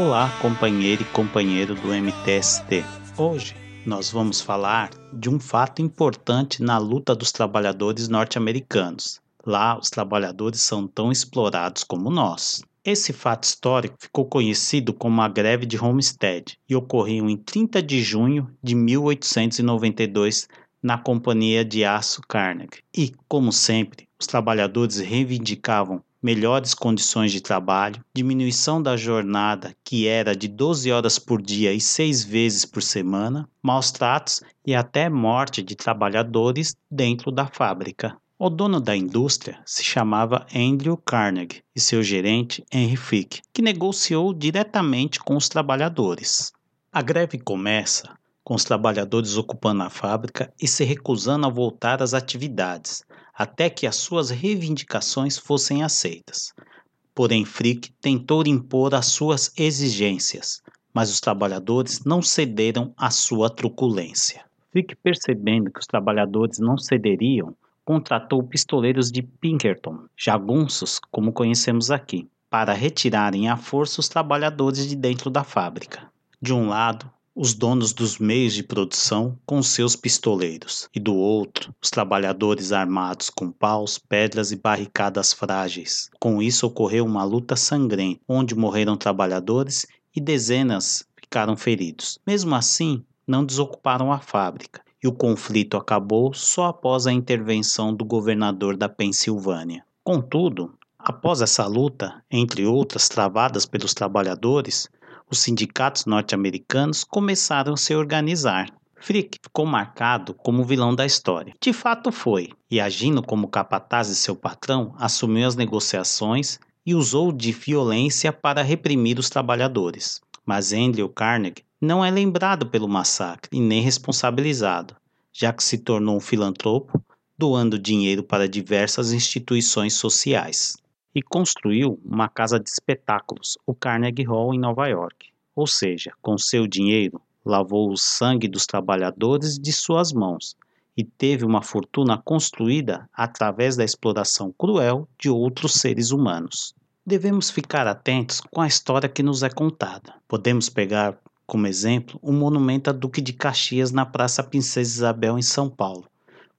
Olá, companheiro e companheiro do MTST. Hoje nós vamos falar de um fato importante na luta dos trabalhadores norte-americanos. Lá, os trabalhadores são tão explorados como nós. Esse fato histórico ficou conhecido como a Greve de Homestead e ocorreu em 30 de junho de 1892 na Companhia de Aço Carnegie. E, como sempre, os trabalhadores reivindicavam melhores condições de trabalho, diminuição da jornada, que era de 12 horas por dia e 6 vezes por semana, maus tratos e até morte de trabalhadores dentro da fábrica. O dono da indústria se chamava Andrew Carnegie e seu gerente Henry Frick, que negociou diretamente com os trabalhadores. A greve começa com os trabalhadores ocupando a fábrica e se recusando a voltar às atividades, até que as suas reivindicações fossem aceitas. Porém, Frick tentou impor as suas exigências, mas os trabalhadores não cederam à sua truculência. Frick, percebendo que os trabalhadores não cederiam, contratou pistoleiros de Pinkerton, jagunços como conhecemos aqui, para retirarem à força os trabalhadores de dentro da fábrica. De um lado, os donos dos meios de produção com seus pistoleiros, e do outro, os trabalhadores armados com paus, pedras e barricadas frágeis. Com isso ocorreu uma luta sangrenta, onde morreram trabalhadores e dezenas ficaram feridos. Mesmo assim, não desocuparam a fábrica, e o conflito acabou só após a intervenção do governador da Pensilvânia. Contudo, após essa luta, entre outras travadas pelos trabalhadores, os sindicatos norte-americanos começaram a se organizar. Frick ficou marcado como vilão da história. De fato foi, e agindo como capataz de seu patrão, assumiu as negociações e usou de violência para reprimir os trabalhadores. Mas Andrew Carnegie não é lembrado pelo massacre e nem responsabilizado, já que se tornou um filantropo, doando dinheiro para diversas instituições sociais e construiu uma casa de espetáculos, o Carnegie Hall, em Nova York. Ou seja, com seu dinheiro, lavou o sangue dos trabalhadores de suas mãos e teve uma fortuna construída através da exploração cruel de outros seres humanos. Devemos ficar atentos com a história que nos é contada. Podemos pegar como exemplo o monumento a Duque de Caxias na Praça Princesa Isabel em São Paulo,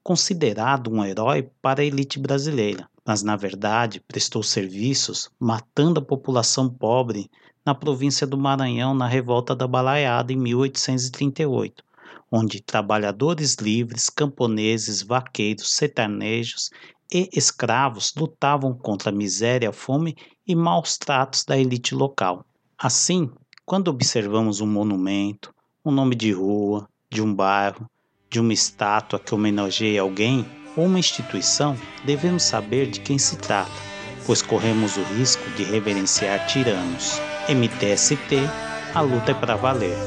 considerado um herói para a elite brasileira, mas na verdade prestou serviços matando a população pobre na província do Maranhão na revolta da Balaiada em 1838, onde trabalhadores livres, camponeses, vaqueiros, sertanejos e escravos lutavam contra a miséria, fome e maus tratos da elite local. Assim, quando observamos um monumento, um nome de rua, de um bairro, de uma estátua que homenageia alguém ou uma instituição, devemos saber de quem se trata, pois corremos o risco de reverenciar tiranos. MTST, a luta é para valer.